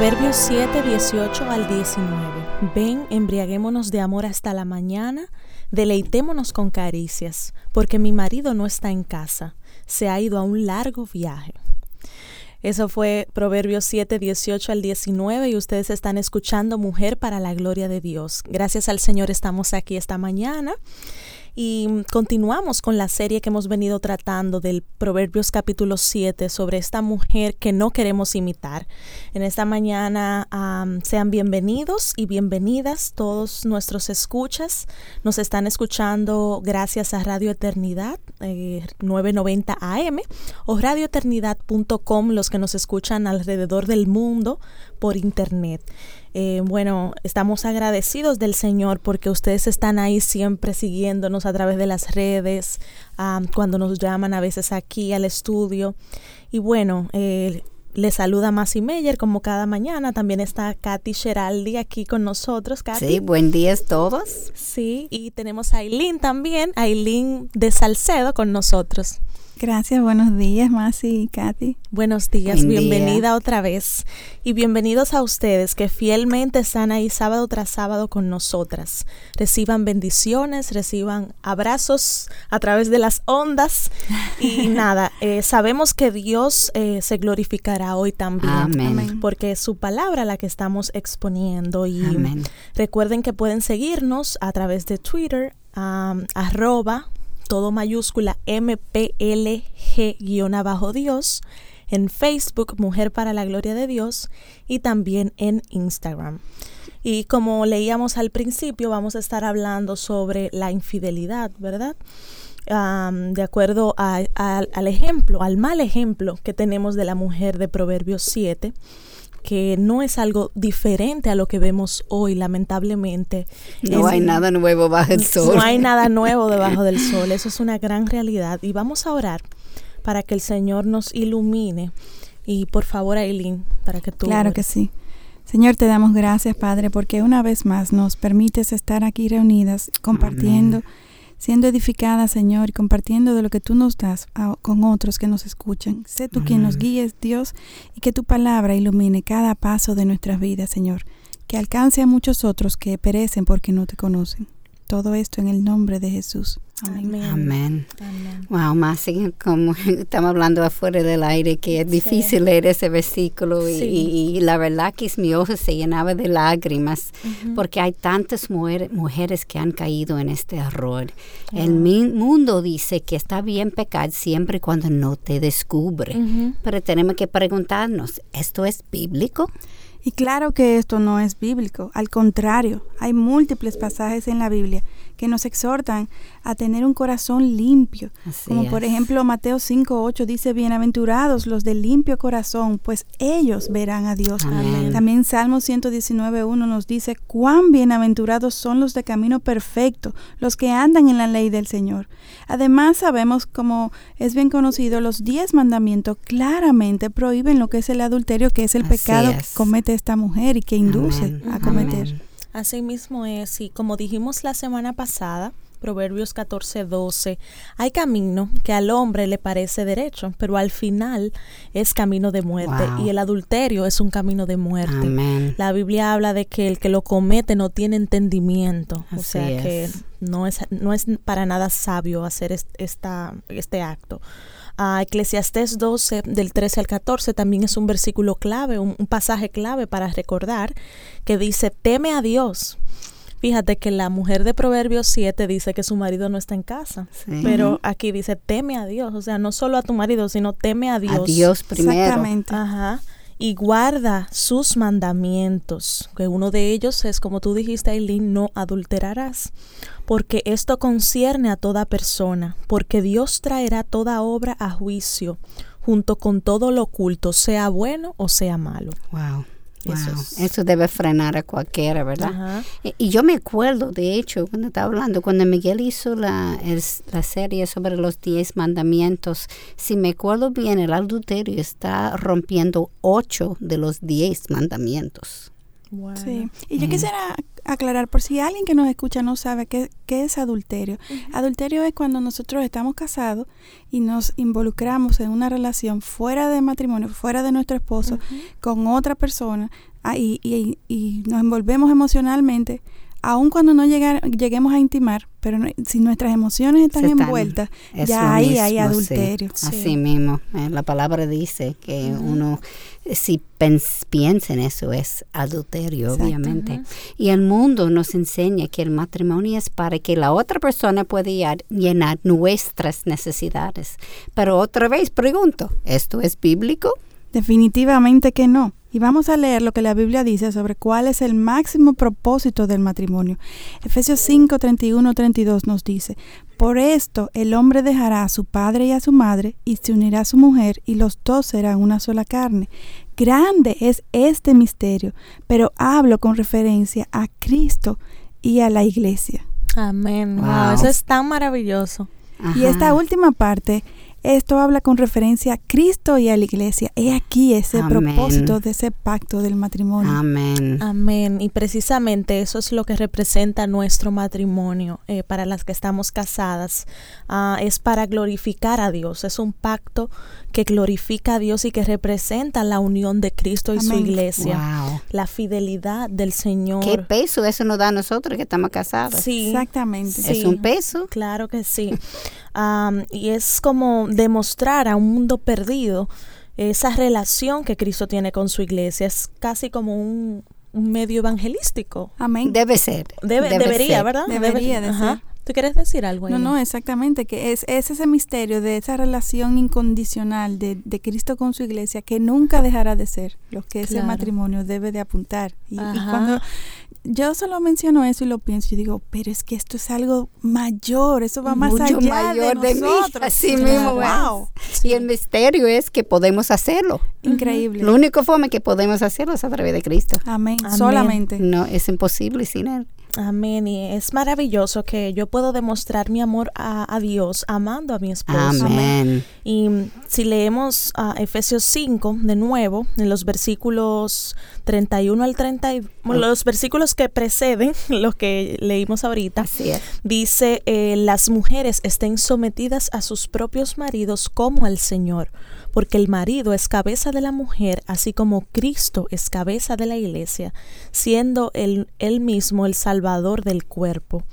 Proverbios 7, 18 al 19. Ven, embriaguémonos de amor hasta la mañana, deleitémonos con caricias, porque mi marido no está en casa, se ha ido a un largo viaje. Eso fue Proverbios 7, 18 al 19 y ustedes están escuchando Mujer para la Gloria de Dios. Gracias al Señor estamos aquí esta mañana y continuamos con la serie que hemos venido tratando del Proverbios capítulo 7 sobre esta mujer que no queremos imitar. En esta mañana sean bienvenidos y bienvenidas todos nuestros escuchas. Nos están escuchando gracias a Radio Eternidad 990 eh, AM o radioeternidad.com los que nos escuchan alrededor del mundo por internet. Eh, bueno, estamos agradecidos del Señor porque ustedes están ahí siempre siguiéndonos a través de las redes, cuando nos llaman a veces aquí al estudio. Y bueno, eh, les saluda Masi Meyer como cada mañana. También está Katy Geraldi aquí con nosotros. Katy. Sí, buen día a todos. Sí, y tenemos a Aileen también, Aileen de Salcedo con nosotros. Gracias, buenos días, Masi y Katy. Buenos días, bienvenida otra vez. Y bienvenidos a ustedes que fielmente están ahí sábado tras sábado con nosotras. Reciban bendiciones, reciban abrazos a través de las ondas. Y nada, eh, sabemos que Dios eh, se glorificará hoy también. Amén. Porque es su palabra la que estamos exponiendo. Y recuerden que pueden seguirnos a través de Twitter, arroba todo mayúscula MPLG-Dios, en Facebook Mujer para la Gloria de Dios y también en Instagram. Y como leíamos al principio, vamos a estar hablando sobre la infidelidad, ¿verdad? de acuerdo al ejemplo, al mal ejemplo que tenemos de la mujer de Proverbios 7 que no es algo diferente a lo que vemos hoy, lamentablemente. No hay nada nuevo bajo el sol. No hay nada nuevo debajo del sol, eso es una gran realidad. Y vamos a orar para que el Señor nos ilumine. Y por favor, Aileen, para que tú... Claro que sí. Señor, te damos gracias, Padre, porque una vez más nos permites estar aquí reunidas, compartiendo siendo edificada, Señor, y compartiendo de lo que tú nos das con otros que nos escuchan. Sé tú quien nos guíes, Dios, y que tu palabra ilumine cada paso de nuestras vidas, Señor. Que alcance a muchos otros que perecen porque no te conocen. Todo esto en el nombre de Jesús. Amén. Amén. Wow, más como estamos hablando afuera del aire, que es difícil leer ese versículo y, la verdad que mi ojo se llenaba de lágrimas porque hay tantas mujeres que han caído en este error. El mundo dice que está bien pecar siempre cuando no te descubre, pero tenemos que preguntarnos, ¿esto es bíblico? Y claro que esto no es bíblico, al contrario, hay múltiples pasajes en la Biblia que nos exhortan a tener un corazón limpio. Como por ejemplo Mateo 5.8 dice, bienaventurados los de limpio corazón, pues ellos verán a Dios. También Salmo 119.1 nos dice, cuán bienaventurados son los de camino perfecto, los que andan en la ley del Señor. Además sabemos, como es bien conocido, los diez mandamientos claramente prohíben lo que es el adulterio, que es el pecado que comete esta mujer y que induce a cometer. Así mismo es, y como dijimos la semana pasada, Proverbios 14, 12, hay camino que al hombre le parece derecho, pero al final es camino de muerte y el adulterio es un camino de muerte. La Biblia habla de que el que lo comete no tiene entendimiento, o sea que no es, no es para nada sabio hacer esta, este acto. Eclesiastés 12, del 13 al 14, también es un versículo clave, un, pasaje clave para recordar, que dice, teme a Dios. Fíjate que la mujer de Proverbios 7 dice que su marido no está en casa, pero aquí dice teme a Dios, o sea, no solo a tu marido, sino teme a Dios. A Dios primero. Exactamente. Ajá y guarda sus mandamientos, que uno de ellos es, como tú dijiste, Aileen, no adulterarás, porque esto concierne a toda persona, porque Dios traerá toda obra a juicio, junto con todo lo oculto, sea bueno o sea malo. Wow. Eso, debe frenar a cualquiera, ¿verdad? Y, yo me acuerdo, de hecho, cuando estaba hablando, cuando Miguel hizo la, la serie sobre los diez mandamientos, si me acuerdo bien, el adulterio está rompiendo ocho de los diez mandamientos. Sí, y yo quisiera aclarar, por si alguien que nos escucha no sabe qué, qué es adulterio. Adulterio es cuando nosotros estamos casados y nos involucramos en una relación fuera de matrimonio, fuera de nuestro esposo, con otra persona ah, y, y, y, nos envolvemos emocionalmente aun cuando no lleguemos a intimar, pero si nuestras emociones están, envueltas, ya ahí hay adulterio. Así mismo, eh, la palabra dice que uno, si piensa en eso, es adulterio, obviamente. Y el mundo nos enseña que el matrimonio es para que la otra persona pueda llenar nuestras necesidades. Pero otra vez pregunto, ¿esto es bíblico? Definitivamente que no. Y vamos a leer lo que la Biblia dice sobre cuál es el máximo propósito del matrimonio. Efesios 5, 31, 32 nos dice, Por esto el hombre dejará a su padre y a su madre y se unirá a su mujer y los dos serán una sola carne. Grande es este misterio, pero hablo con referencia a Cristo y a la iglesia. Amén. eso es tan maravilloso. Y esta última parte esto habla con referencia a Cristo y a la iglesia. He aquí ese propósito de ese pacto del matrimonio. Amén. Amén. Y precisamente eso es lo que representa nuestro matrimonio eh, para las que estamos casadas. Ah, es para glorificar a Dios. Es un pacto que glorifica a Dios y que representa la unión de Cristo y su iglesia. La fidelidad del Señor. ¿Qué peso eso nos da a nosotros que estamos casados? Sí. Exactamente. Es un peso. Claro que sí. y es como demostrar a un mundo perdido esa relación que Cristo tiene con su iglesia. Es casi como un, medio evangelístico. Amén. Debe ser. debería, ¿verdad? Debería de ser. ¿Tú quieres decir algo? No, no, exactamente, que es, ese misterio de esa relación incondicional de, de, Cristo con su iglesia que nunca dejará de ser lo que ese matrimonio debe de apuntar. Y, cuando yo solo menciono eso y lo pienso y digo, pero es que esto es algo mayor, eso va más allá mayor de, nosotros. Así mismo, wow. Y el misterio es que podemos hacerlo. Increíble. La única forma que podemos hacerlo es a través de Cristo. Amén. Solamente. No, es imposible sin Él. Amén. Y es maravilloso que yo puedo demostrar mi amor a, Dios amando a mi esposo. Amén. Y si leemos a Efesios 5 de nuevo, en los versículos 31 al 30, los versículos que preceden los que leímos ahorita, dice, eh, las mujeres estén sometidas a sus propios maridos como al Señor porque el marido es cabeza de la mujer, así como Cristo es cabeza de la iglesia, siendo él, él mismo el Salvador del cuerpo.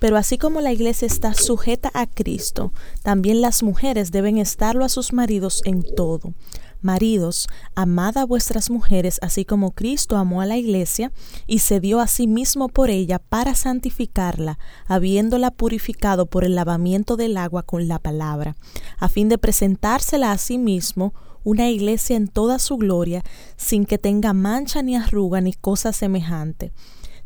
Pero así como la iglesia está sujeta a Cristo, también las mujeres deben estarlo a sus maridos en todo. Maridos, amad a vuestras mujeres así como Cristo amó a la iglesia y se dio a sí mismo por ella para santificarla, habiéndola purificado por el lavamiento del agua con la palabra, a fin de presentársela a sí mismo una iglesia en toda su gloria, sin que tenga mancha ni arruga ni cosa semejante,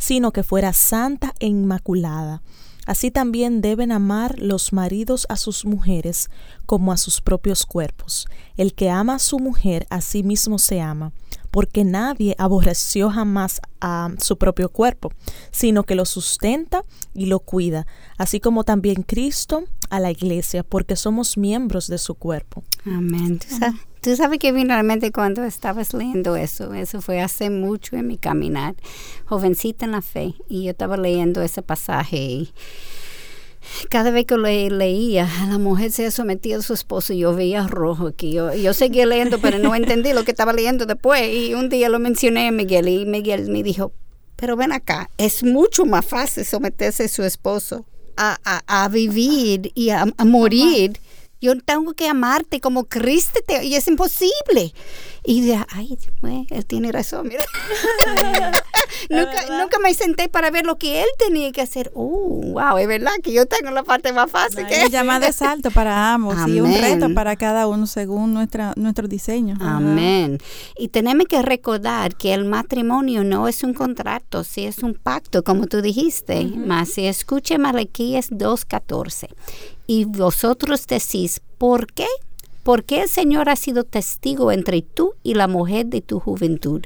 sino que fuera santa e inmaculada. Así también deben amar los maridos a sus mujeres como a sus propios cuerpos. El que ama a su mujer a sí mismo se ama, porque nadie aborreció jamás a su propio cuerpo, sino que lo sustenta y lo cuida, así como también Cristo a la iglesia, porque somos miembros de su cuerpo. Amén. Tú sabes que finalmente cuando estabas leyendo eso, eso fue hace mucho en mi caminar, jovencita en la fe, y yo estaba leyendo ese pasaje y cada vez que lo leía, la mujer se sometía a su esposo y yo veía rojo. Que yo, yo seguía leyendo, pero no entendí lo que estaba leyendo después. Y un día lo mencioné a Miguel y Miguel me dijo, pero ven acá, es mucho más fácil someterse a su esposo a, a, vivir y a, a morir yo tengo que amarte como Cristo te, y es imposible. Y de, ay, él tiene razón, mira. nunca, nunca, me senté para ver lo que él tenía que hacer. Uh, wow, es verdad que yo tengo la parte más fácil. que que llamada de salto para ambos y un reto para cada uno según nuestra, nuestro diseño. Amén. Y tenemos que recordar que el matrimonio no es un contrato, sí es un pacto, como tú dijiste. Más si escuche Malaquías 2.14 y vosotros decís, ¿por qué? porque el Señor ha sido testigo entre tú y la mujer de tu juventud,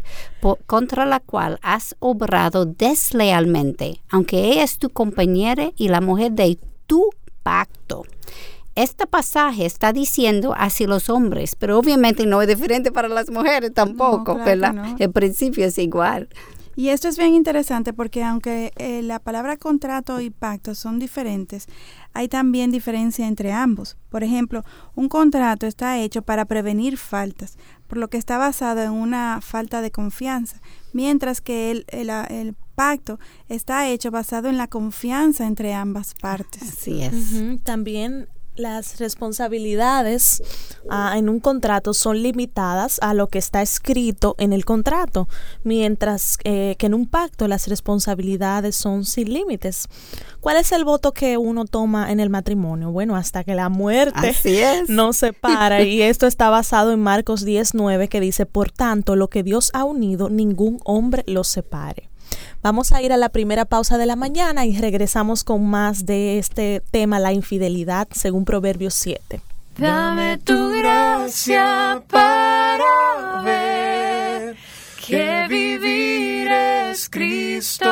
contra la cual has obrado deslealmente, aunque ella es tu compañera y la mujer de tu pacto. Este pasaje está diciendo hacia los hombres, pero obviamente no es diferente para las mujeres tampoco, ¿verdad? El principio es igual. Y esto es bien interesante porque aunque eh, la palabra contrato y pacto son diferentes, hay también diferencia entre ambos. Por ejemplo, un contrato está hecho para prevenir faltas, por lo que está basado en una falta de confianza, mientras que el, el, pacto está hecho basado en la confianza entre ambas partes. Así es. También las responsabilidades ah, en un contrato son limitadas a lo que está escrito en el contrato, mientras eh, que en un pacto las responsabilidades son sin límites. ¿Cuál es el voto que uno toma en el matrimonio? Bueno, hasta que la muerte no se para. y esto está basado en Marcos 19 que dice, por tanto, lo que Dios ha unido, ningún hombre lo separe. Vamos a ir a la primera pausa de la mañana y regresamos con más de este tema, la infidelidad, según Proverbios 7. Dame tu gracia para ver que vivir es Cristo.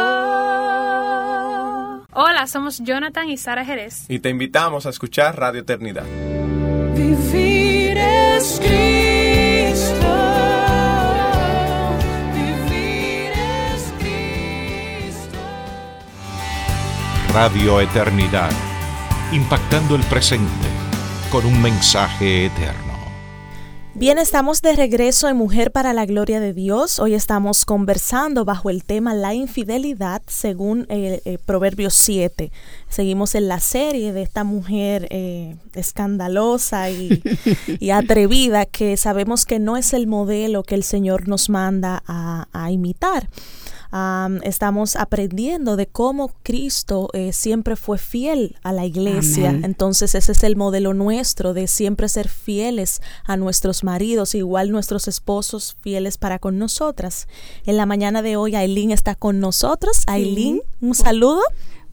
Hola, somos Jonathan y Sara Jerez. Y te invitamos a escuchar Radio Eternidad. Vivir es Cristo. Radio Eternidad, impactando el presente con un mensaje eterno. Bien, estamos de regreso en Mujer para la Gloria de Dios. Hoy estamos conversando bajo el tema la infidelidad según el, eh, Proverbios 7. Seguimos en la serie de esta mujer eh, escandalosa y, atrevida que sabemos que no es el modelo que el Señor nos manda a imitar estamos aprendiendo de cómo Cristo eh, siempre fue fiel a la iglesia. Entonces ese es el modelo nuestro de siempre ser fieles a nuestros maridos, igual nuestros esposos fieles para con nosotras. En la mañana de hoy Aileen está con nosotros. Aileen, un saludo.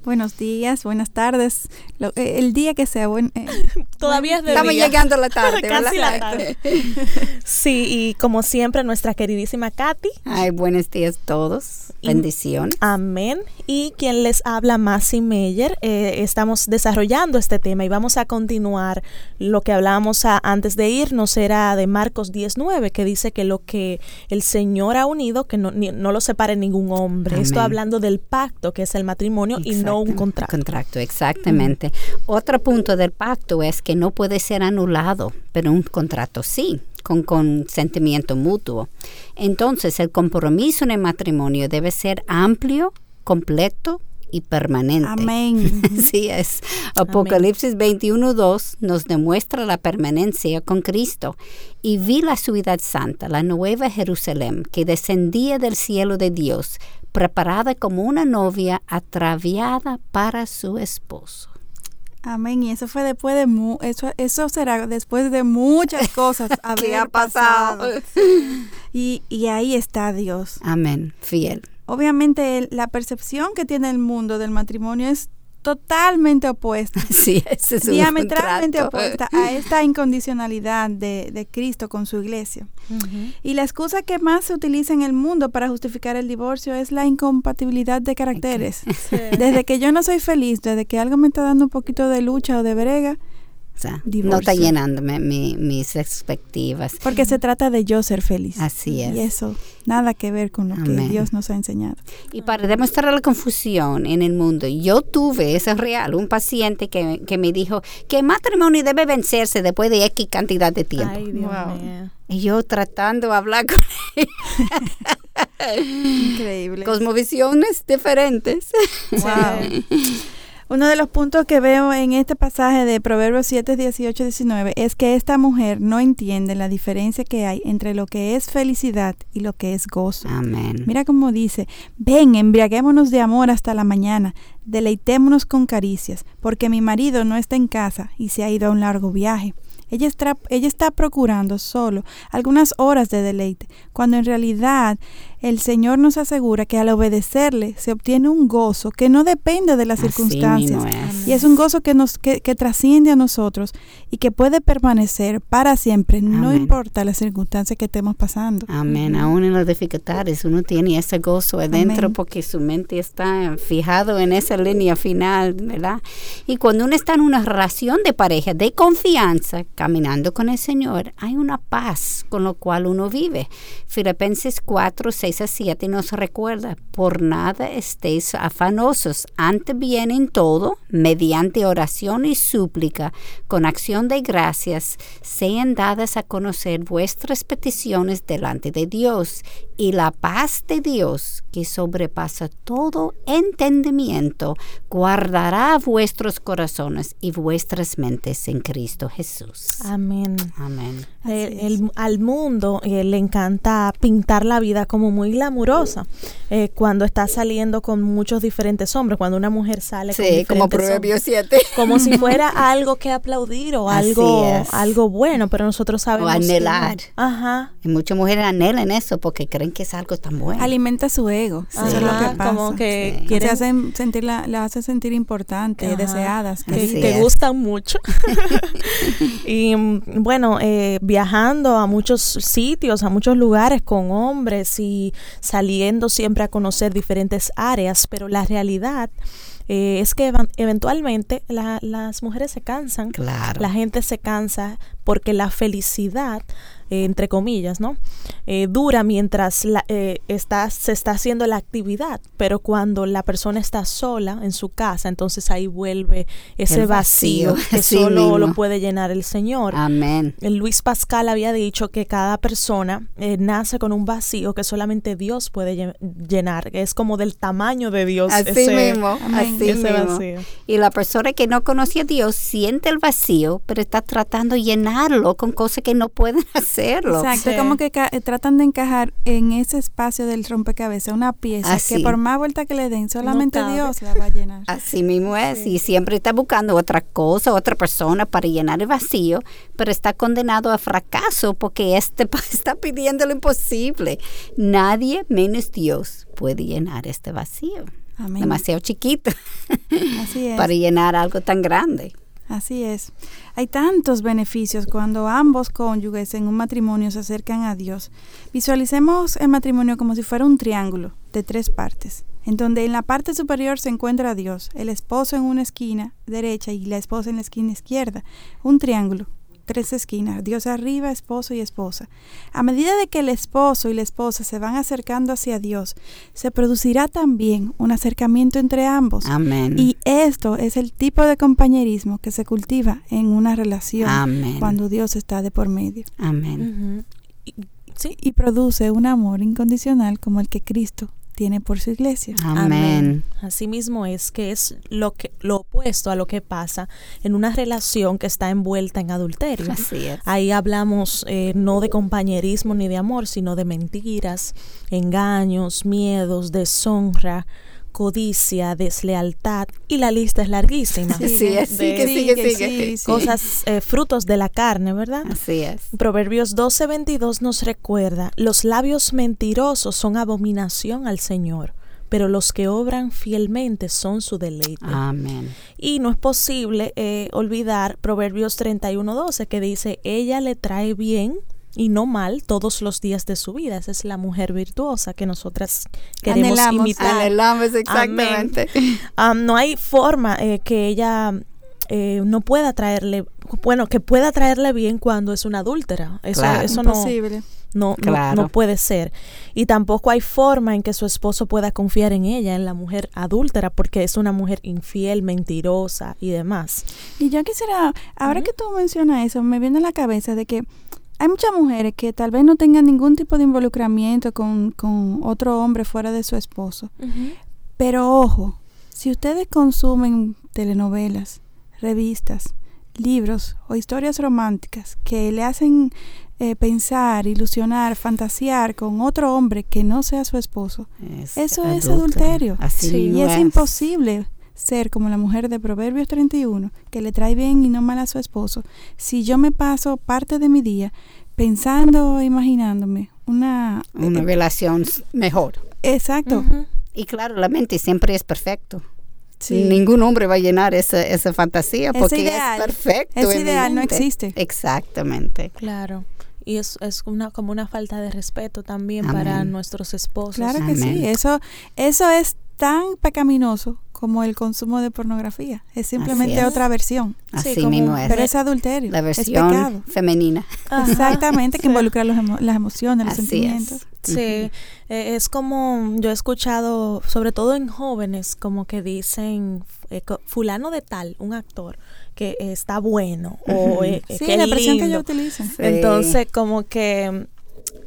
Buenos días, buenas tardes. Eh, el día que sea buen. Eh, Todavía es de Estamos llegando a la tarde. Casi la tarde. sí, y como siempre, nuestra queridísima Katy. Ay, buenos días a todos. Bendición. Amén. Y quien les habla, Masi Meyer. Eh, estamos desarrollando este tema y vamos a continuar lo que hablábamos antes de irnos. Era de Marcos 19, que dice que lo que el Señor ha unido, que no, no lo separe ningún hombre. Esto hablando del pacto, que es el matrimonio, y no un contrato. Contrato, exactamente. Otro punto del pacto es que no puede ser anulado, pero un contrato sí con consentimiento mutuo. Entonces, el compromiso en el matrimonio debe ser amplio, completo y permanente. Amén. Así es. Apocalipsis 21.2 nos demuestra la permanencia con Cristo. Y vi la ciudad santa, la nueva Jerusalén, que descendía del cielo de Dios, preparada como una novia atraviada para su esposo. Amén. Y eso fue después de eso eso será después de muchas cosas había pasado. Y, y ahí está Dios. Amén. Fiel. Obviamente la percepción que tiene el mundo del matrimonio es totalmente opuesta. Sí, es diametralmente opuesta a esta incondicionalidad de, Cristo con su iglesia. Y la excusa que más se utiliza en el mundo para justificar el divorcio es la incompatibilidad de caracteres. Desde que yo no soy feliz, desde que algo me está dando un poquito de lucha o de brega, no está llenándome mis expectativas. Porque se trata de yo ser feliz. Así es. Y eso, nada que ver con lo que Dios nos ha enseñado. Y para demostrar la confusión en el mundo, yo tuve, eso es real, un paciente que, me dijo que el matrimonio debe vencerse después de X cantidad de tiempo. Y yo tratando de hablar con él. Increíble. Cosmovisiones diferentes. Wow. Uno de los puntos que veo en este pasaje de Proverbios 7, 18, 19 es que esta mujer no entiende la diferencia que hay entre lo que es felicidad y lo que es gozo. Amén. Mira cómo dice, ven, embriaguémonos de amor hasta la mañana, deleitémonos con caricias, porque mi marido no está en casa y se ha ido a un largo viaje. Ella está, ella está procurando solo algunas horas de deleite, cuando en realidad el Señor nos asegura que al obedecerle se obtiene un gozo que no depende de las circunstancias. Y es un gozo que nos que, trasciende a nosotros y que puede permanecer para siempre, no importa las circunstancias que estemos pasando. Amén. Aún en las dificultades uno tiene ese gozo adentro porque su mente está fijado en esa línea final, ¿verdad? Y cuando uno está en una relación de pareja, de confianza, caminando con el Señor, hay una paz con lo cual uno vive. Filipenses 4, 6 a 7 nos recuerda, por nada estéis afanosos, antes bien en todo, mediante oración y súplica, con acción de gracias, sean dadas a conocer vuestras peticiones delante de Dios, y la paz de Dios, que sobrepasa todo entendimiento, guardará vuestros corazones y vuestras mentes en Cristo Jesús. Amén. Amén. al mundo eh, le encanta pintar la vida como muy glamurosa. Eh, cuando está saliendo con muchos diferentes hombres, cuando una mujer sale con diferentes como Proverbio 7. Como si fuera algo que aplaudir o algo, algo bueno, pero nosotros sabemos. O anhelar. ajá. Y muchas mujeres anhelan eso porque creen que es algo tan bueno. Alimenta su ego. Eso es lo que pasa. Como que hacen sentir la, la hace sentir importante, deseadas. Que, te gustan mucho. y bueno, eh, viajando a muchos sitios, a muchos lugares con hombres y saliendo siempre a conocer diferentes áreas, pero la realidad eh, es que eventualmente las mujeres se cansan, claro. la gente se cansa porque la felicidad eh, entre comillas, ¿no? Eh, dura mientras la, eh, está, se está haciendo la actividad, pero cuando la persona está sola en su casa, entonces ahí vuelve ese vacío, que solo lo puede llenar el Señor. Amén. Luis Pascal había dicho que cada persona nace con un vacío que solamente Dios puede llenar, que es como del tamaño de Dios. Así mismo, así mismo. Y la persona que no conoce a Dios siente el vacío, pero está tratando de llenarlo con cosas que no pueden hacer Exacto, como que tratan de encajar en ese espacio del rompecabezas una pieza que por más vuelta que le den, solamente Dios la va a llenar. Así mismo es, y siempre está buscando otra cosa, otra persona para llenar el vacío, pero está condenado a fracaso porque este está pidiendo lo imposible. Nadie menos Dios puede llenar este vacío. Demasiado chiquito para llenar algo tan grande. Así es. Hay tantos beneficios cuando ambos cónyuges en un matrimonio se acercan a Dios. Visualicemos el matrimonio como si fuera un triángulo de tres partes, en donde en la parte superior se encuentra Dios, el esposo en una esquina derecha y la esposa en la esquina izquierda. Un triángulo tres esquinas, Dios arriba, esposo y esposa. A medida de que el esposo y la esposa se van acercando hacia Dios, se producirá también un acercamiento entre ambos. Amén. Y esto es el tipo de compañerismo que se cultiva en una relación cuando Dios está de por medio. Amén. sí, y produce un amor incondicional como el que Cristo tiene por su iglesia. Amén. Así mismo es que es lo que lo opuesto a lo que pasa en una relación que está envuelta en adulterio. Así es. Ahí hablamos eh, no de compañerismo ni de amor, sino de mentiras, engaños, miedos, deshonra, codicia, deslealtad y la lista es larguísima. Sí, sigue, sigue, sigue. Cosas, eh, frutos de la carne, ¿verdad? Así es. Proverbios 12:22 nos recuerda, los labios mentirosos son abominación al Señor pero los que obran fielmente son su deleite. Amén. Y no es posible eh, olvidar Proverbios 31.12 que dice, ella le trae bien y no mal todos los días de su vida. Esa es la mujer virtuosa que nosotras queremos imitar. Anhelamos, exactamente. no hay forma eh, que ella eh, no pueda traerle, bueno, que pueda traerle bien cuando es una adúltera. Eso, eso no, no, no, puede ser. Y tampoco hay forma en que su esposo pueda confiar en ella, en la mujer adúltera, porque es una mujer infiel, mentirosa y demás. Y yo quisiera, ahora que tú mencionas eso, me viene a la cabeza de que hay muchas mujeres que tal vez no tengan ningún tipo de involucramiento con, otro hombre fuera de su esposo. Pero ojo, si ustedes consumen telenovelas, revistas, libros o historias románticas que le hacen eh, pensar, ilusionar, fantasear con otro hombre que no sea su esposo, eso es adulterio. y es imposible ser como la mujer de Proverbios 31, que le trae bien y no mal a su esposo, si yo me paso parte de mi día pensando, imaginándome una, una eh, relación mejor. Exacto. Y claro, la mente siempre es perfecto. Sí. Ningún hombre va a llenar esa, esa fantasía Es porque ideal. es perfecto. Es en mi ideal, no existe. Exactamente. Claro. Y es, es una, como una falta de respeto también Amén. para nuestros esposos. Claro que Amén. sí. Eso, eso es tan pecaminoso como el consumo de pornografía. Es simplemente es. otra versión. Así como- mismo es. Pero es adulterio. la es versión pecado. femenina. Exactamente, que involucra los emo- las emociones, los Así sentimientos. es. Sí, eh, es como yo he escuchado, sobre todo en jóvenes, como que dicen eh, fulano de tal, un actor que eh, está bueno o eh, eh, Sí, la expresión que utilizan. Sí. Entonces, como que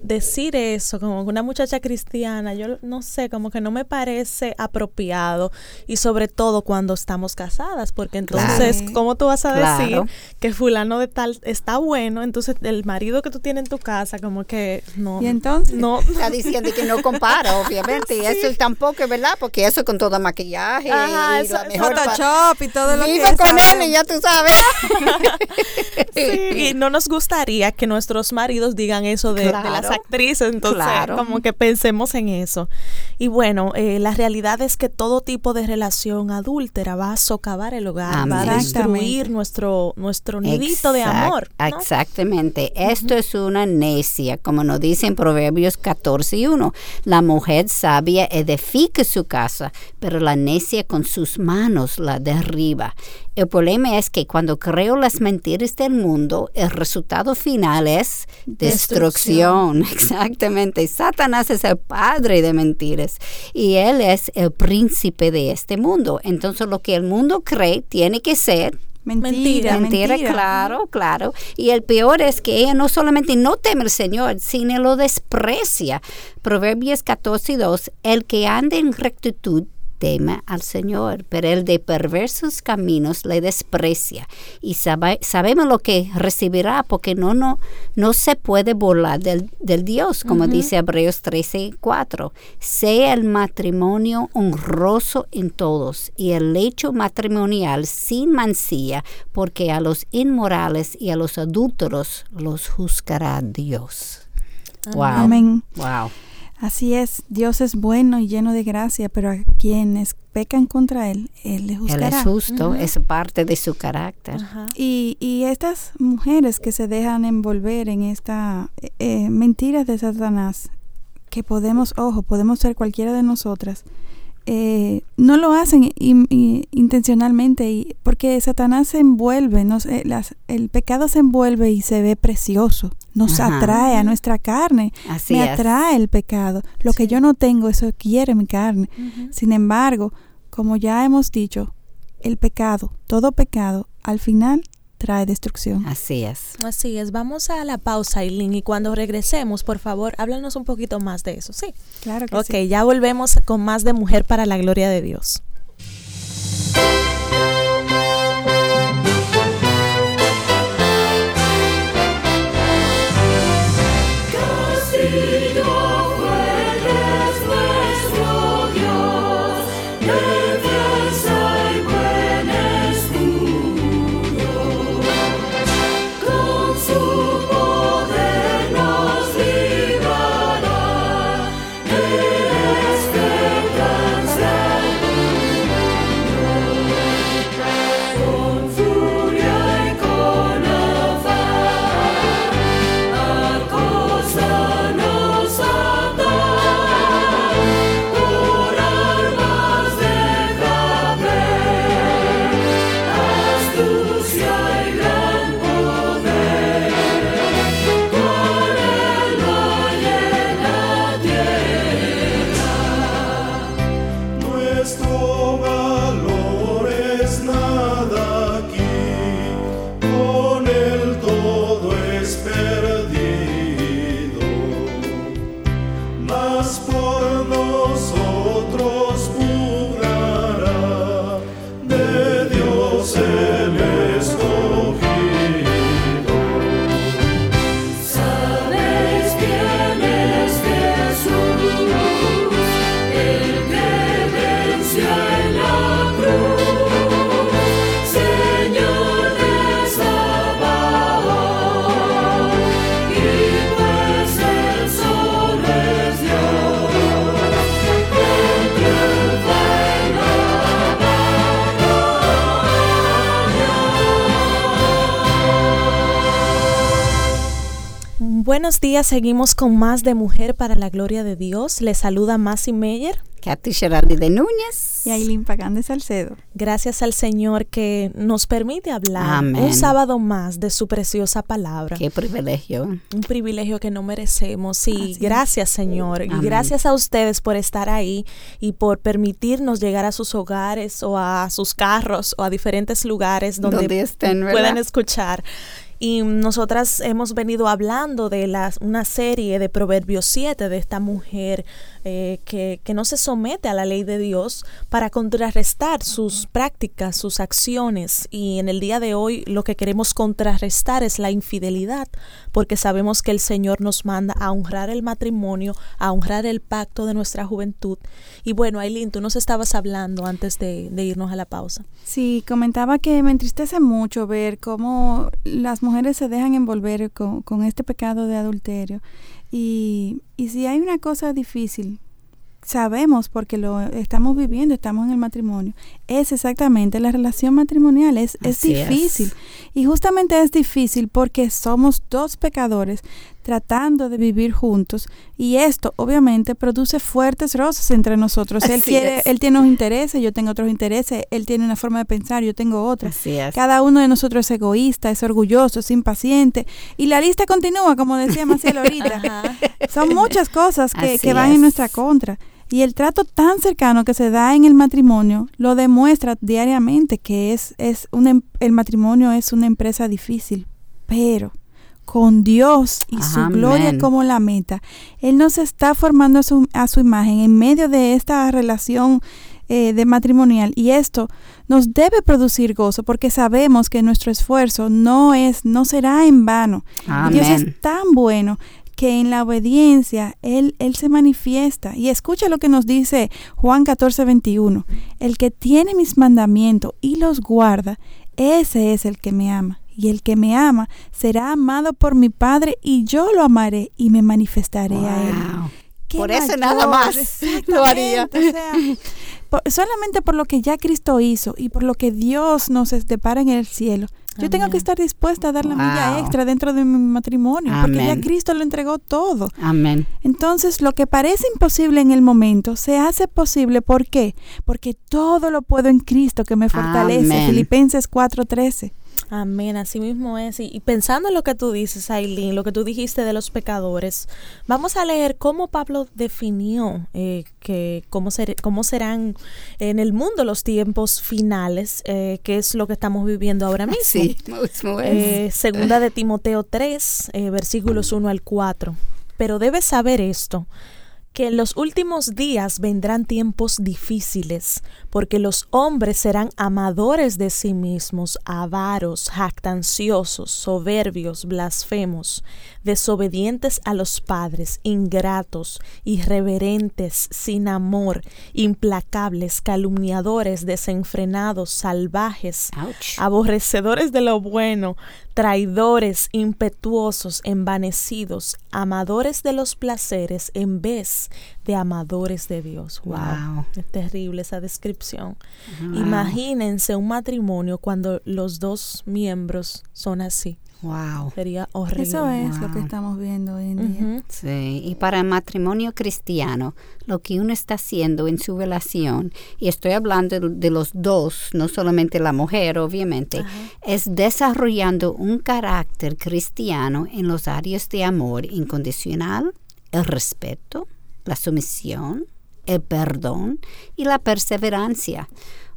decir eso, como una muchacha cristiana, yo no sé, como que no me parece apropiado y sobre todo cuando estamos casadas, porque entonces, Claro. ¿cómo tú vas a Claro. decir que fulano de tal está bueno? Entonces, el marido que tú tienes en tu casa, como que no. Y entonces, no, Está diciendo que no compara, obviamente. Y eso tampoco es verdad, porque eso con todo maquillaje Ajá, y eso- mejor Photoshop y todo lo que con él y ya tú sabes. Sí, y no nos gustaría que nuestros maridos digan eso de, de las actrices, entonces claro. como que pensemos en eso. Y bueno, eh, la realidad es que todo tipo de relación adúltera va a socavar el hogar, va a destruir nuestro, nuestro nidito de amor. ¿no? Exactamente. Esto es una necia, como nos dice en Proverbios 14 y 1. La mujer sabia edifica su casa, pero la necia con sus manos la derriba. El problema es que cuando creo las mentiras del mundo, el resultado final es destrucción. Exactamente. Satanás es el padre de mentiras y él es el príncipe de este mundo. Entonces lo que el mundo cree tiene que ser Mentira, Mentira, mentira. claro, claro. Y el peor es que ella no solamente no teme al Señor, sino lo desprecia. Proverbios 14 y 2, el que anda en rectitud teme al Señor, pero el de perversos caminos le desprecia. Y sabe- sabemos lo que recibirá, porque no, no, no se puede burlar del, del Dios, como dice Hebreos 13 y 4. Sea el matrimonio honroso en todos y el lecho matrimonial sin mancilla, porque a los inmorales y a los adúlteros los juzgará Dios. Wow. Amén. Wow. Así es, Dios es bueno y lleno de gracia, pero a quienes pecan contra Él, Él les Él juzgará. es justo, es parte de su carácter. Ajá. Y, y estas mujeres que se dejan envolver en esta eh, mentiras de Satanás, que podemos, ojo, podemos ser cualquiera de nosotras, eh, no lo hacen in- in- intencionalmente y porque Satanás se envuelve, nos, eh, las- el pecado se envuelve y se ve precioso, nos Ajá. atrae a nuestra carne, Así me es. atrae el pecado, lo que yo no tengo, eso quiere mi carne. Sin embargo, como ya hemos dicho, el pecado, todo pecado, al final trae destrucción. Así es. Así es, vamos a la pausa, Eileen, y cuando regresemos, por favor, háblanos un poquito más de eso, ¿sí? Claro que Ok, sí. ya volvemos con más de Mujer para la Gloria de Dios. Buenos días, seguimos con más de Mujer para la Gloria de Dios. Le saluda Masi Meyer. Katy Geraldi de Núñez. Y Aileen Pagán de Salcedo. Gracias al Señor que nos permite hablar un sábado más de su preciosa palabra. Qué privilegio. Un privilegio que no merecemos. Y gracias, Señor. Y gracias a ustedes por estar ahí y por permitirnos llegar a sus hogares o a sus carros o a diferentes lugares donde, puedan escuchar y nosotras hemos venido hablando de las, una serie de Proverbios 7 de esta mujer eh, que, que, no se somete a la ley de Dios para contrarrestar sus prácticas, sus acciones. Y en el día de hoy lo que queremos contrarrestar es la infidelidad, porque sabemos que el Señor nos manda a honrar el matrimonio, a honrar el pacto de nuestra juventud. Y bueno, Aileen, tú nos estabas hablando antes de, irnos a la pausa. Sí, comentaba que me entristece mucho ver cómo las mujeres se dejan envolver con, con este pecado de adulterio. Y, y si hay una cosa difícil, sabemos porque lo estamos viviendo, estamos en el matrimonio, es exactamente la relación matrimonial, es, es difícil. Y justamente es difícil porque somos dos pecadores tratando de vivir juntos y esto obviamente produce fuertes roces entre nosotros. él, quiere, él tiene unos intereses, yo tengo otros intereses, él tiene una forma de pensar, yo tengo otra. Cada uno de nosotros es egoísta, es orgulloso, es impaciente y la lista continúa, como decía Marcelo ahorita. Son muchas cosas que, que van en nuestra contra. Y el trato tan cercano que se da en el matrimonio lo demuestra diariamente que es, es un, em, el matrimonio es una empresa difícil, pero con Dios y su gloria como la meta. Él nos está formando a su, a su imagen en medio de esta relación eh, de matrimonial y esto nos debe producir gozo porque sabemos que nuestro esfuerzo no es no será en vano. Dios es tan bueno que en la obediencia él, él se manifiesta. Y escucha lo que nos dice Juan 14, 21. El que tiene mis mandamientos y los guarda, ese es el que me ama y el que me ama será amado por mi Padre y yo lo amaré y me manifestaré a él. Por eso nada más lo haría. solamente por lo que ya Cristo hizo y por lo que Dios nos depara en el cielo. Yo tengo que estar dispuesta a dar la milla extra dentro de mi matrimonio, porque ya Cristo lo entregó todo. Amén. Entonces, lo que parece imposible en el momento se hace posible. ¿Por qué? Porque todo lo puedo en Cristo que me fortalece. Filipenses 4:13. Amén, así mismo es. Y, pensando en lo que tú dices, Aileen, lo que tú dijiste de los pecadores, vamos a leer cómo Pablo definió eh, que cómo, ser, cómo serán en el mundo los tiempos finales, eh, que es lo que estamos viviendo ahora mismo. Sí, eh, segunda de Timoteo 3, versículos 1 al 4. Pero debes saber esto que en los últimos días vendrán tiempos difíciles, porque los hombres serán amadores de sí mismos, avaros, jactanciosos, soberbios, blasfemos, desobedientes a los padres, ingratos, irreverentes, sin amor, implacables, calumniadores, desenfrenados, salvajes, aborrecedores de lo bueno, traidores, impetuosos, envanecidos, amadores de los placeres en vez de amadores de Dios. Wow. Es terrible esa descripción. Imagínense un matrimonio cuando los dos miembros son así. Wow. Sería horrible. Eso es lo que estamos viendo hoy en día. Sí, y para el matrimonio cristiano, lo que uno está haciendo en su relación, y estoy hablando de los dos, no solamente la mujer, obviamente, es desarrollando un carácter cristiano en los áreas de amor incondicional, el respeto, la sumisión, el perdón y la perseverancia.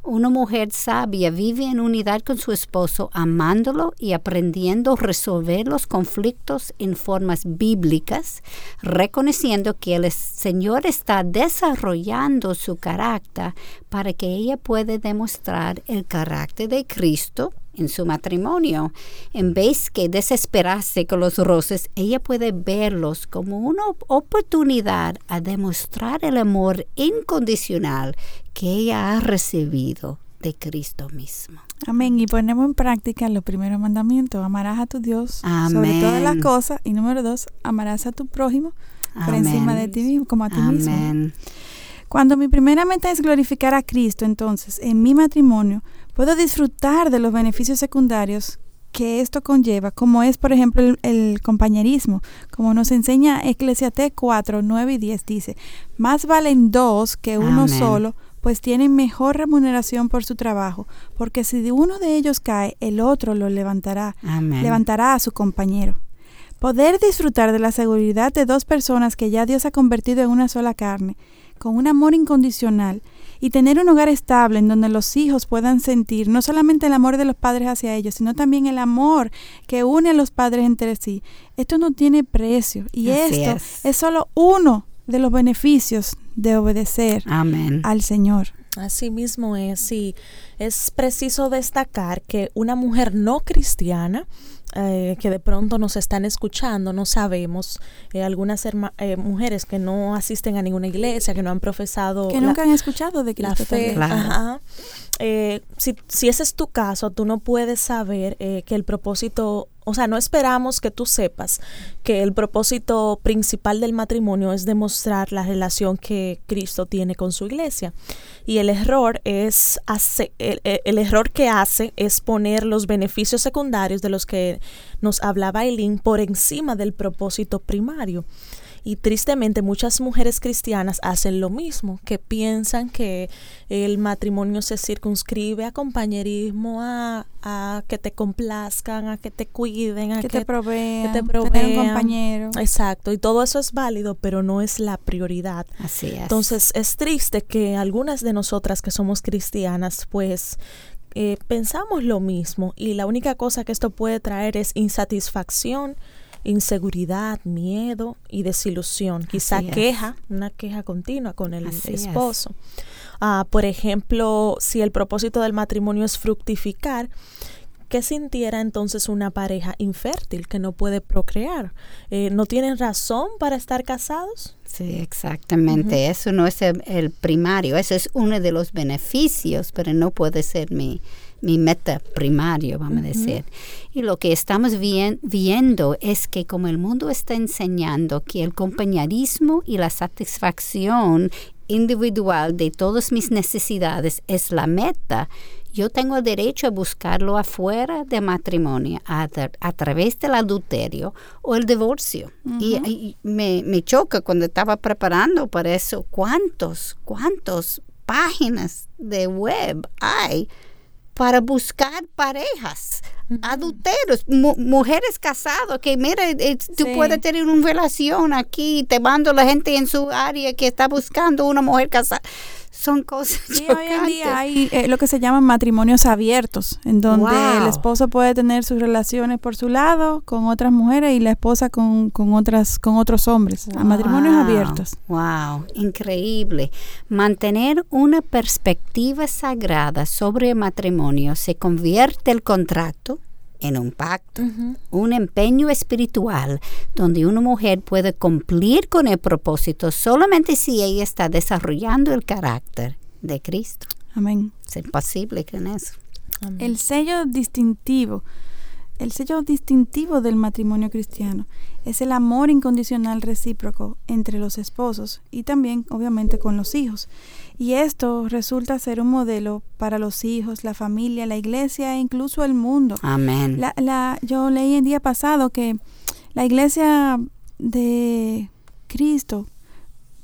Una mujer sabia vive en unidad con su esposo, amándolo y aprendiendo a resolver los conflictos en formas bíblicas, reconociendo que el Señor está desarrollando su carácter para que ella pueda demostrar el carácter de Cristo en su matrimonio. En vez que desesperarse con los roces, ella puede verlos como una oportunidad a demostrar el amor incondicional que ella ha recibido de Cristo mismo. Amén. Y ponemos en práctica los primeros mandamientos. Amarás a tu Dios sobre todas las cosas. Y número dos, amarás a tu prójimo por encima de ti mismo, como a ti Amén. Cuando mi primera meta es glorificar a Cristo, entonces, en mi matrimonio, puedo disfrutar de los beneficios secundarios que esto conlleva, como es, por ejemplo, el, compañerismo, como nos enseña Eclesiastés 4, 9 y 10, dice, más valen dos que uno solo, pues tienen mejor remuneración por su trabajo, porque si uno de ellos cae, el otro lo levantará, levantará a su compañero. Poder disfrutar de la seguridad de dos personas que ya Dios ha convertido en una sola carne, con un amor incondicional, y tener un hogar estable en donde los hijos puedan sentir no solamente el amor de los padres hacia ellos, sino también el amor que une a los padres entre sí. Esto no tiene precio y esto es. solo uno de los beneficios de obedecer al Señor. Así mismo es, y es preciso destacar que una mujer no cristiana eh, que de pronto nos están escuchando, no sabemos, eh, algunas eh, mujeres que no asisten a ninguna iglesia, que no han profesado... Que nunca han escuchado de Cristo. La fe, ajá. si, si ese es tu caso, tú no puedes saber que el propósito o sea, no esperamos que tú sepas que el propósito principal del matrimonio es demostrar la relación que Cristo tiene con su iglesia. Y el error es el, el error que hace es poner los beneficios secundarios de los que nos hablaba Eileen por encima del propósito primario. Y tristemente muchas mujeres cristianas hacen lo mismo, que piensan que el matrimonio se circunscribe a compañerismo, a, que te complazcan, a que te cuiden, a que, te provean, que te provean. un compañero. Exacto, y todo eso es válido, pero no es la prioridad. Así es. Entonces es triste que algunas de nosotras que somos cristianas, pues eh, pensamos lo mismo y la única cosa que esto puede traer es insatisfacción inseguridad, miedo y desilusión, quizá queja, una queja continua con el esposo. Ah, por ejemplo, si el propósito del matrimonio es fructificar, ¿qué sintiera entonces una pareja infértil que no puede procrear? Eh, ¿No tienen razón para estar casados? Sí, exactamente. Eso no es el, primario, eso es uno de los beneficios, pero no puede ser mi, mi meta primario, vamos a decir. Y lo que estamos viendo es que como el mundo está enseñando que el compañerismo y la satisfacción individual de todas mis necesidades es la meta, yo tengo derecho a buscarlo afuera de matrimonio, a, través del adulterio o el divorcio. Y, me, me, choca cuando estaba preparando para eso, cuántos, cuántos páginas de web hay para buscar parejas, adulteros, mujeres casadas, que mira, eh, tú puedes tener una relación aquí, te mando la gente en su área que está buscando una mujer casada son cosas sí, hoy en día hay eh, lo que se llaman matrimonios abiertos, en donde el esposo puede tener sus relaciones por su lado con otras mujeres y la esposa con, otras con otros hombres, a matrimonios abiertos. Wow, increíble. Mantener una perspectiva sagrada sobre el matrimonio se convierte el contrato en un pacto, un empeño espiritual donde una mujer puede cumplir con el propósito solamente si ella está desarrollando el carácter de Cristo. Amén. Es imposible con eso. El sello distintivo el sello distintivo del matrimonio cristiano es el amor incondicional recíproco entre los esposos y también obviamente con los hijos. Y esto resulta ser un modelo para los hijos, la familia, la iglesia e incluso el mundo. Amén. La, yo leí el día pasado que la iglesia de Cristo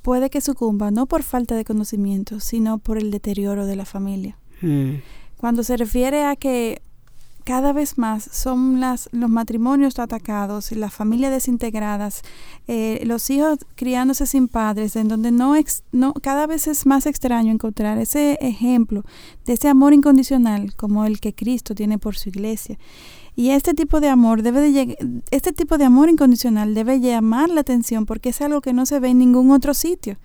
puede que sucumba no por falta de conocimiento, sino por el deterioro de la familia. Mm. Cuando se refiere a que cada vez más son las, los matrimonios atacados, las familias desintegradas, eh, los hijos criándose sin padres, en donde no, no cada vez es más extraño encontrar ese ejemplo de ese amor incondicional como el que Cristo tiene por su iglesia. Y este tipo de amor debe de este tipo de amor incondicional debe llamar la atención porque es algo que no se ve en ningún otro sitio.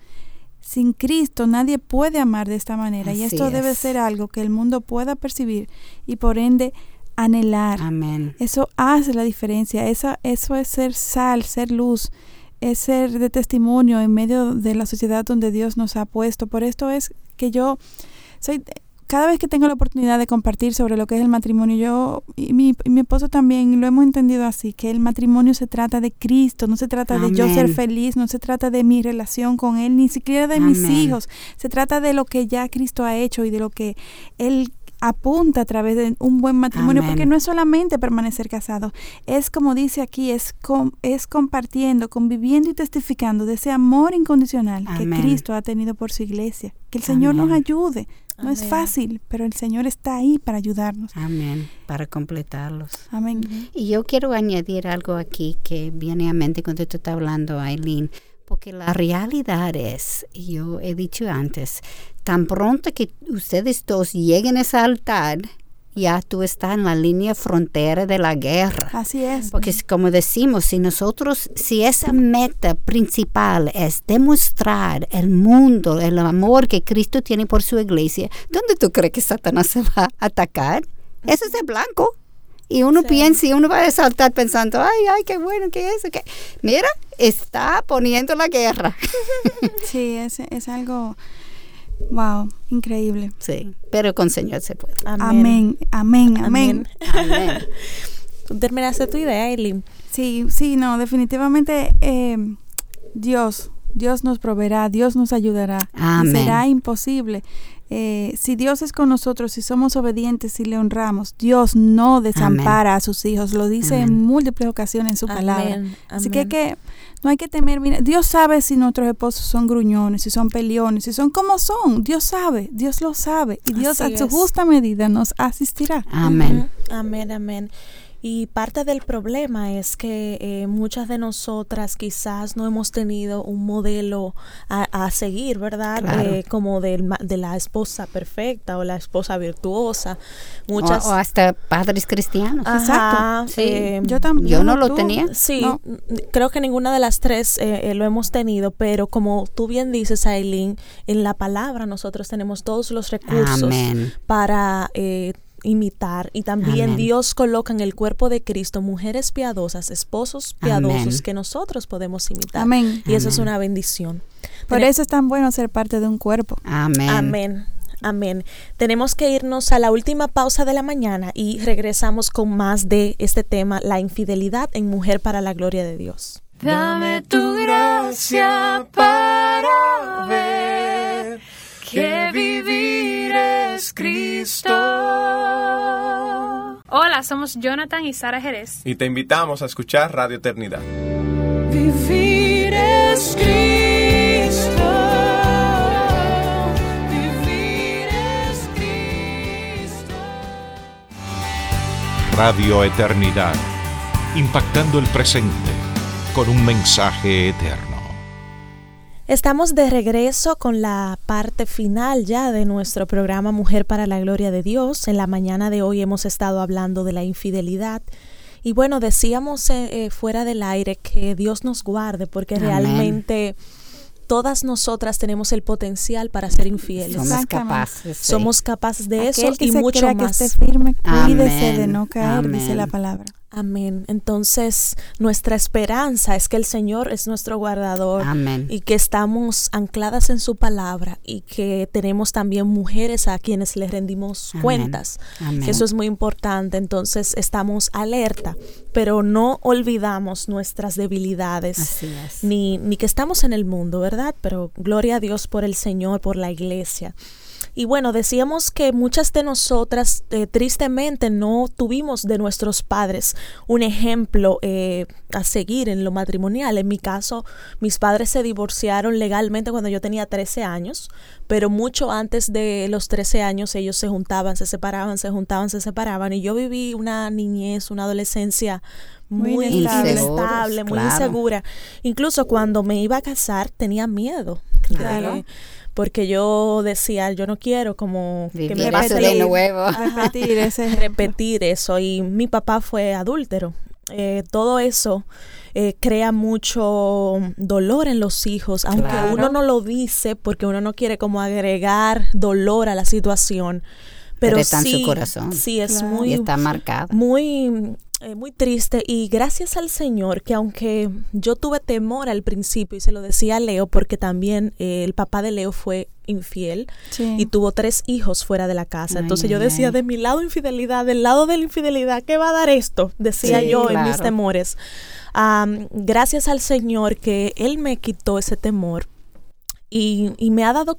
Sin Cristo nadie puede amar de esta manera y esto debe ser algo que el mundo pueda percibir y por ende anhelar. Amén. Eso hace la diferencia. Eso, eso es ser sal, ser luz, es ser de testimonio en medio de la sociedad donde Dios nos ha puesto. Por esto es que yo soy cada vez que tengo la oportunidad de compartir sobre lo que es el matrimonio, yo y mi, mi esposo también lo hemos entendido así, que el matrimonio se trata de Cristo, no se trata de yo ser feliz, no se trata de mi relación con Él, ni siquiera de mis hijos, se trata de lo que ya Cristo ha hecho y de lo que Él apunta a través de un buen matrimonio, porque no es solamente permanecer casado, es como dice aquí, es, es compartiendo, conviviendo y testificando de ese amor incondicional que Cristo ha tenido por su iglesia. Que el Señor nos ayude. No es fácil, pero el Señor está ahí para ayudarnos. Amén, para completarlos. Amén. Y yo quiero añadir algo aquí que viene a mente cuando tú estás hablando, Aileen, porque la realidad es, yo he dicho antes, tan pronto que ustedes dos lleguen a ese altar, ya tú estás en la línea frontera de la guerra. Así es. Porque como decimos, si nosotros, si esa meta principal es demostrar el mundo, el amor que Cristo tiene por su iglesia, ¿dónde tú crees que Satanás se va a atacar? Eso es el blanco. Y uno piensa y uno va a saltar pensando, ay, ay, qué bueno que es. Que... Mira, está poniendo la guerra. sí, es, es algo Wow, increíble. Sí, pero con Señor se puede. Amén, amén, amén. amén. terminaste tu idea, Eileen? Sí, sí, no, definitivamente eh, Dios, Dios nos proveerá, Dios nos ayudará. Amén. Será imposible. Eh, si Dios es con nosotros, si somos obedientes, y le honramos, Dios no desampara a sus hijos. Lo dice en múltiples ocasiones en su palabra. Así que, que no hay que temer. Dios sabe si nuestros esposos son gruñones, si son peleones, si son como son. Dios sabe, Dios lo sabe. Y Dios a su justa medida nos asistirá. Amén. Amén, amén. Y parte del problema es que eh, muchas de nosotras quizás no hemos tenido un modelo a, seguir, ¿verdad? Eh, como de la esposa perfecta o la esposa virtuosa. Muchas, o, hasta padres cristianos. Exacto. Sí. Eh, yo también. Yo no lo tenía. Sí, creo que ninguna de las tres lo hemos tenido, pero como tú bien dices, Aileen, en la palabra nosotros tenemos todos los recursos para imitar y también Dios coloca en el cuerpo de Cristo mujeres piadosas, esposos piadosos que nosotros podemos imitar. Amén. Y eso es una bendición. Por eso es tan bueno ser parte de un cuerpo. Amén. Amén. Amén. Tenemos que irnos a la última pausa de la mañana y regresamos con más de este tema, la infidelidad en mujer para la gloria de Dios. Dame tu gracia para Cristo. Hola, somos Jonathan y Sara Jerez. Y te invitamos a escuchar Radio Eternidad. Vivir es Cristo. Vivir es Cristo. Radio Eternidad. Impactando el presente con un mensaje eterno. Estamos de regreso con la parte final ya de nuestro programa Mujer para la Gloria de Dios. En la mañana de hoy hemos estado hablando de la infidelidad. Y bueno, decíamos eh, eh, fuera del aire que Dios nos guarde porque realmente todas nosotras tenemos el potencial para ser infieles. Somos capaces. Somos capaces de eso y mucho más. Que esté firme, cuídese de no caer, dice la palabra. Amén. Entonces, nuestra esperanza es que el Señor es nuestro guardador Amén. y que estamos ancladas en su palabra y que tenemos también mujeres a quienes les rendimos cuentas. Amén. Eso es muy importante. Entonces, estamos alerta, pero no olvidamos nuestras debilidades ni ni que estamos en el mundo, ¿verdad? Pero gloria a Dios por el Señor, por la iglesia. Y bueno, decíamos que muchas de nosotras eh, tristemente no tuvimos de nuestros padres un ejemplo eh, a seguir en lo matrimonial. En mi caso, mis padres se divorciaron legalmente cuando yo tenía 13 años, pero mucho antes de los 13 años ellos se juntaban, se separaban, se juntaban, se separaban. Y yo viví una niñez, una adolescencia muy, estable, muy insegura. Incluso cuando me iba a casar tenía miedo. Claro porque yo decía, yo no quiero como que me pase de nuevo. Repetir, ese repetir eso. Y mi papá fue adúltero. Eh, todo eso eh, crea mucho dolor en los hijos, aunque uno no lo dice porque uno no quiere como agregar dolor a la situación. Pero, está sí, en su corazón. Sí, es muy. Y está marcado. Muy eh, muy triste y gracias al Señor que aunque yo tuve temor al principio y se lo decía a Leo porque también eh, el papá de Leo fue infiel y tuvo tres hijos fuera de la casa. Entonces yo decía, de mi lado infidelidad, del lado de la infidelidad, ¿qué va a dar esto? Decía yo en mis temores. gracias al Señor que Él me quitó ese temor y, y me ha dado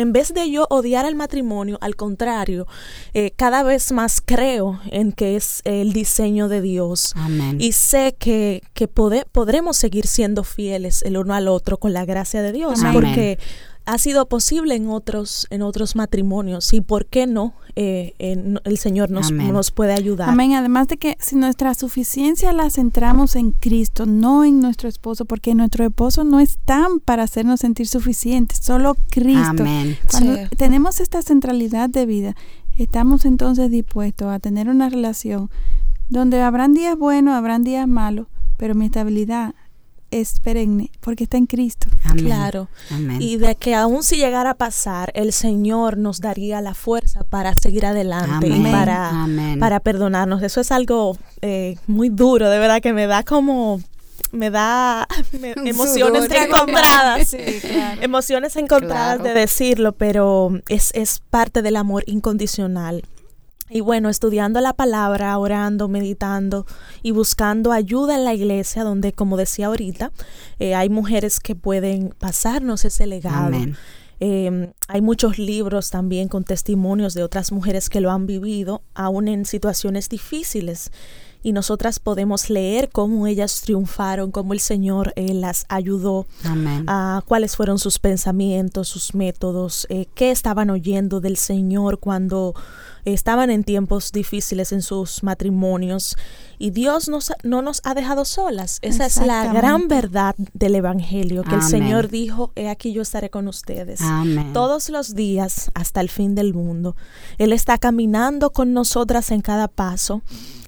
en vez de yo odiar el matrimonio, al contrario, eh, cada vez más creo en que es el diseño de Dios. Y sé que, que podremos seguir siendo fieles el uno al otro con la gracia de Dios, porque ha sido posible en otros, en otros matrimonios y por qué no eh, el Señor nos, nos puede ayudar. Amén. Además de que si nuestra suficiencia la centramos en Cristo, no en nuestro esposo, porque nuestro esposo no es tan para hacernos sentir suficientes, solo Cristo. Amén. Cuando tenemos esta centralidad de vida, estamos entonces dispuestos a tener una relación donde habrán días buenos, habrán días malos, pero mi estabilidad es perenne porque está en Cristo. Claro. Y de que aún si llegara a pasar, el Señor nos daría la fuerza para seguir adelante y para, para perdonarnos. Eso es algo eh, muy duro, de verdad, que me da como me da emociones encontradas, emociones encontradas de decirlo, pero es, es parte del amor incondicional. Y bueno, estudiando la palabra, orando, meditando y buscando ayuda en la iglesia, donde, como decía ahorita, eh, hay mujeres que pueden pasarnos ese legado. Em, hay muchos libros también con testimonios de otras mujeres que lo han vivido, aún en situaciones difíciles. Y nosotras podemos leer cómo ellas triunfaron, cómo el Señor eh, las ayudó, a cuáles fueron sus pensamientos, sus métodos, eh, qué estaban oyendo del Señor cuando estaban en tiempos difíciles en sus matrimonios y Dios nos, no nos ha dejado solas. Esa es la gran verdad del Evangelio, que el Señor dijo, he aquí yo estaré con ustedes todos los días hasta el fin del mundo. Él está caminando con nosotras en cada paso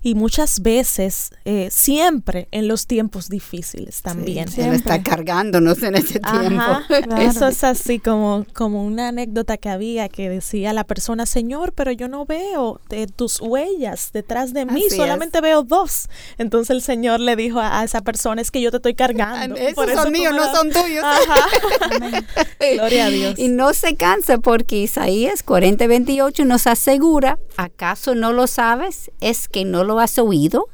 y muchas veces, eh, siempre en los tiempos difíciles también. Él está cargándonos en ese tiempo. Eso es así como, como una anécdota que había que decía la persona, Señor, pero yo no veo de tus huellas detrás de mí, solamente veo dos. Entonces el Señor le dijo a, esa persona, es que yo te estoy cargando. Esos son míos, no son tuyos. Gloria a Dios. Y no se cansa porque Isaías 40, 28 nos asegura, ¿acaso no lo sabes? Es que no lo has oído?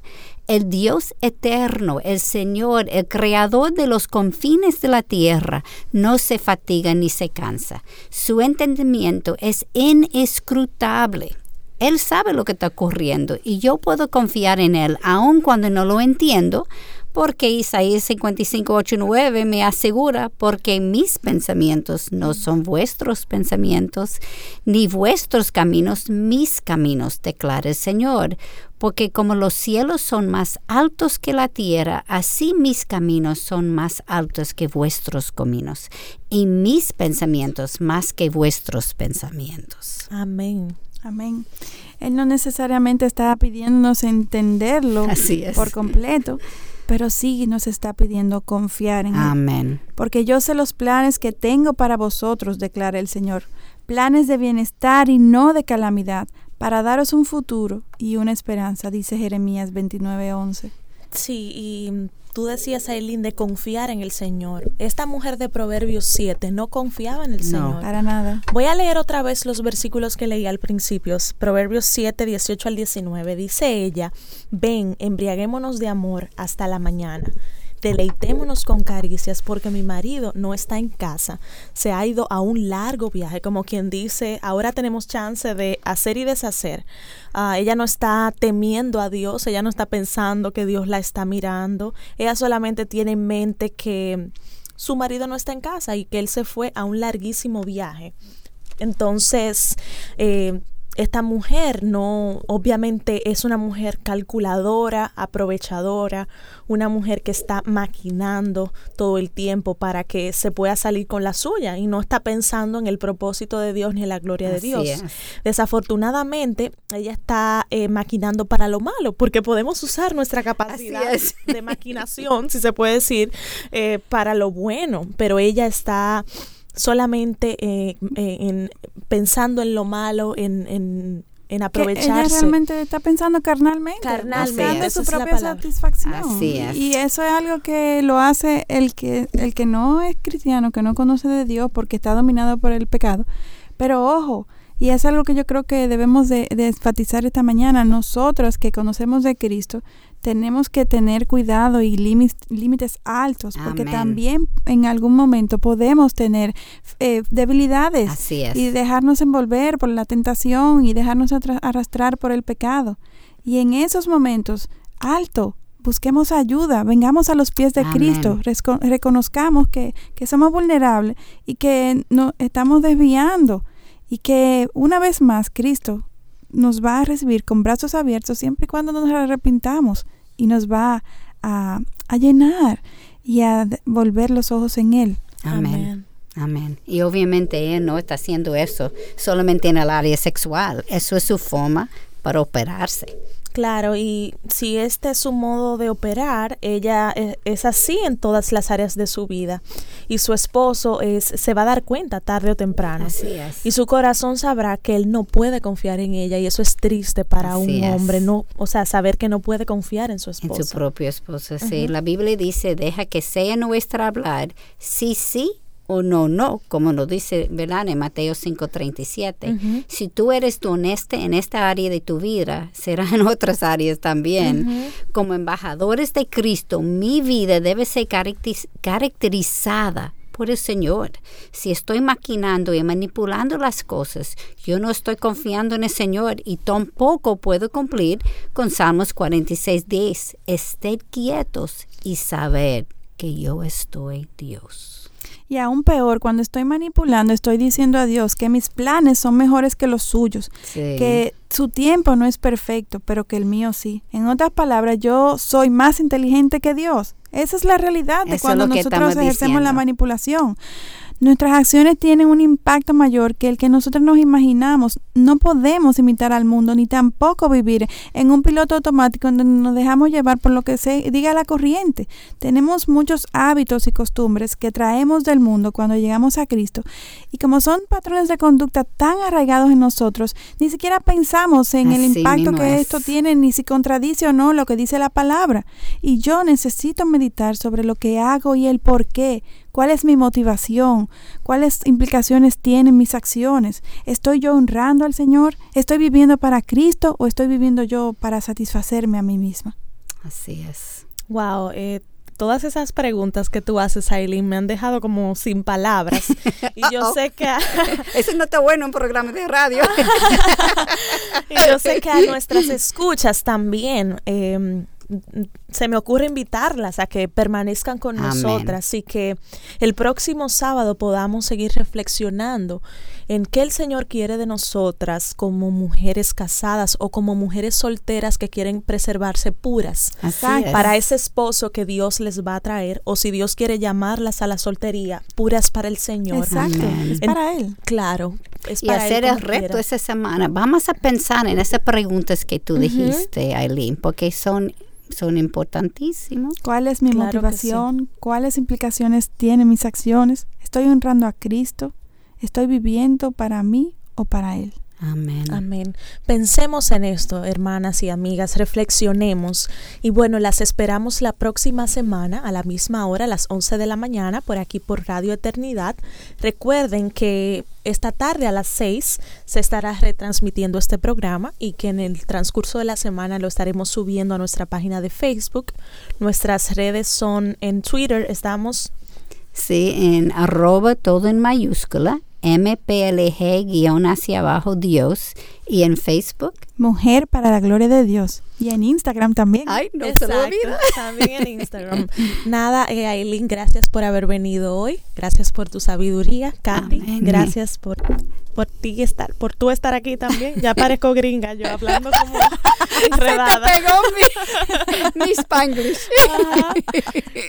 El Dios eterno, el Señor, el creador de los confines de la tierra, no se fatiga ni se cansa. Su entendimiento es inescrutable. Él sabe lo que está ocurriendo y yo puedo confiar en Él, aun cuando no lo entiendo, porque Isaías 55, 8 9 me asegura, porque mis pensamientos no son vuestros pensamientos, ni vuestros caminos mis caminos, declara el Señor. Porque como los cielos son más altos que la tierra, así mis caminos son más altos que vuestros caminos, y mis pensamientos más que vuestros pensamientos. Amén. Amén. Él no necesariamente está pidiéndonos entenderlo por completo, pero sí nos está pidiendo confiar en Amén. Él. Porque yo sé los planes que tengo para vosotros, declara el Señor, planes de bienestar y no de calamidad, para daros un futuro y una esperanza, dice Jeremías 29:11. Sí, y tú decías, Aileen, de confiar en el Señor. Esta mujer de Proverbios 7 no confiaba en el Señor. No, para nada. Voy a leer otra vez los versículos que leí al principio. Proverbios 7, 18 al 19. Dice ella, ven, embriaguémonos de amor hasta la mañana deleitémonos con caricias porque mi marido no está en casa, se ha ido a un largo viaje, como quien dice, ahora tenemos chance de hacer y deshacer. Ah, ella no está temiendo a Dios, ella no está pensando que Dios la está mirando, ella solamente tiene en mente que su marido no está en casa y que él se fue a un larguísimo viaje. Entonces, eh, esta mujer no, obviamente es una mujer calculadora, aprovechadora, una mujer que está maquinando todo el tiempo para que se pueda salir con la suya y no está pensando en el propósito de Dios ni en la gloria de Dios. Desafortunadamente, ella está eh, maquinando para lo malo, porque podemos usar nuestra capacidad de maquinación, si se puede decir, eh, para lo bueno, pero ella está solamente eh, eh, en, pensando en lo malo, en, en, en aprovecharse. ella realmente está pensando carnalmente, carnalmente su propia satisfacción. Y eso es algo que lo hace el que el que no es cristiano, que no conoce de Dios porque está dominado por el pecado. Pero ojo, y es algo que yo creo que debemos de, de enfatizar esta mañana, nosotros que conocemos de Cristo, tenemos que tener cuidado y límites altos, porque también en algún momento podemos tener eh, debilidades y dejarnos envolver por la tentación y dejarnos arrastrar por el pecado. Y en esos momentos, alto, busquemos ayuda, vengamos a los pies de Cristo, reconozcamos que, que somos vulnerables y que nos estamos desviando y que una vez más Cristo nos va a recibir con brazos abiertos siempre y cuando nos arrepintamos y nos va a, llenar y a volver los ojos en Él. Amén. Amén. Y obviamente Él no está haciendo eso solamente en el área sexual. Eso es su forma para operarse. Claro, y si este es su modo de operar, ella e, es, así en todas las áreas de su vida. Y su esposo es, se va a dar cuenta tarde o temprano. Así es. Y su corazón sabrá que él no puede confiar en ella. Y eso es triste para un hombre, no, o sea, saber que no puede confiar en su esposo. En su propio esposo, sí. La Biblia dice, deja que sea nuestra hablar, sí, sí o no, no, como nos dice ¿verdad? en Mateo 5:37. Si tú eres tu honesto en esta área de tu vida, será en otras áreas también. Como embajadores de Cristo, mi vida debe ser caracterizada por el Señor. Si estoy maquinando y manipulando las cosas, yo no estoy confiando en el Señor y tampoco puedo cumplir con Salmos 46:10. Estén quietos y saber que yo estoy Dios. Y aún peor, cuando estoy manipulando, estoy diciendo a Dios que mis planes son mejores que los suyos, que su tiempo no es perfecto, pero que el mío sí. En otras palabras, yo soy más inteligente que Dios. Esa es la realidad de cuando nosotros ejercemos la manipulación. Nuestras acciones tienen un impacto mayor que el que nosotros nos imaginamos. No podemos imitar al mundo ni tampoco vivir en un piloto automático donde nos dejamos llevar por lo que se diga la corriente. Tenemos muchos hábitos y costumbres que traemos del mundo cuando llegamos a Cristo y como son patrones de conducta tan arraigados en nosotros, ni siquiera pensamos en el impacto que esto tiene ni si contradice o no lo que dice la palabra. Y yo necesito meditar sobre lo que hago y el por qué ¿Cuál es mi motivación? ¿Cuáles implicaciones tienen mis acciones? ¿Estoy yo honrando al Señor? ¿Estoy viviendo para Cristo o estoy viviendo yo para satisfacerme a mí misma? Así es. Wow, eh, todas esas preguntas que tú haces, Aileen, me han dejado como sin palabras. Y yo sé que... Eso no está bueno en programa de radio. y yo sé que a nuestras escuchas también... Eh, se me ocurre invitarlas a que permanezcan con nosotras y que el próximo sábado podamos seguir reflexionando en qué el Señor quiere de nosotras como mujeres casadas o como mujeres solteras que quieren preservarse puras para ese esposo que Dios les va a traer o si Dios quiere llamarlas a la soltería, puras para el Señor. Exacto, es para Él. Claro. Es y hacer el reto esa semana. Vamos a pensar en esas preguntas que tú dijiste, Aileen, porque son son importantísimos. ¿Cuál es mi motivación? ¿Cuáles implicaciones tienen mis acciones? ¿Estoy honrando a Cristo? ¿Estoy viviendo para mí o para Él? Amén. Amén. Pensemos en esto, hermanas y amigas, reflexionemos. Y bueno, las esperamos la próxima semana a la misma hora, a las 11 de la mañana, por aquí por Radio Eternidad. Recuerden que esta tarde a las 6 se estará retransmitiendo este programa y que en el transcurso de la semana lo estaremos subiendo a nuestra página de Facebook. Nuestras redes son en Twitter, estamos... Sí, en arroba todo en mayúscula MPLG guion hacia abajo Dios y en Facebook. Mujer para la gloria de Dios. Y en Instagram también. Ay, no se lo También en Instagram. Nada, eh, Aileen, gracias por haber venido hoy. Gracias por tu sabiduría. Katy, gracias por, por ti estar, por tú estar aquí también. Ya parezco gringa, yo hablando como enredada. Se te pegó mi, mi Spanglish.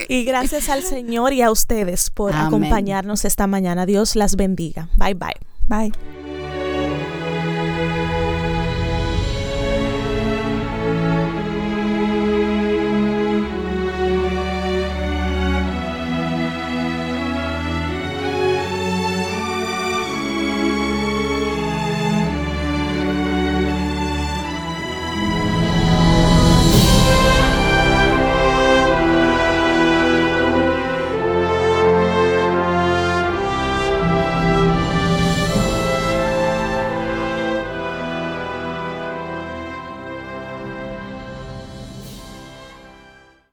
Y gracias al Señor y a ustedes por acompañarnos esta mañana. Dios las bendiga. Bye bye. Bye.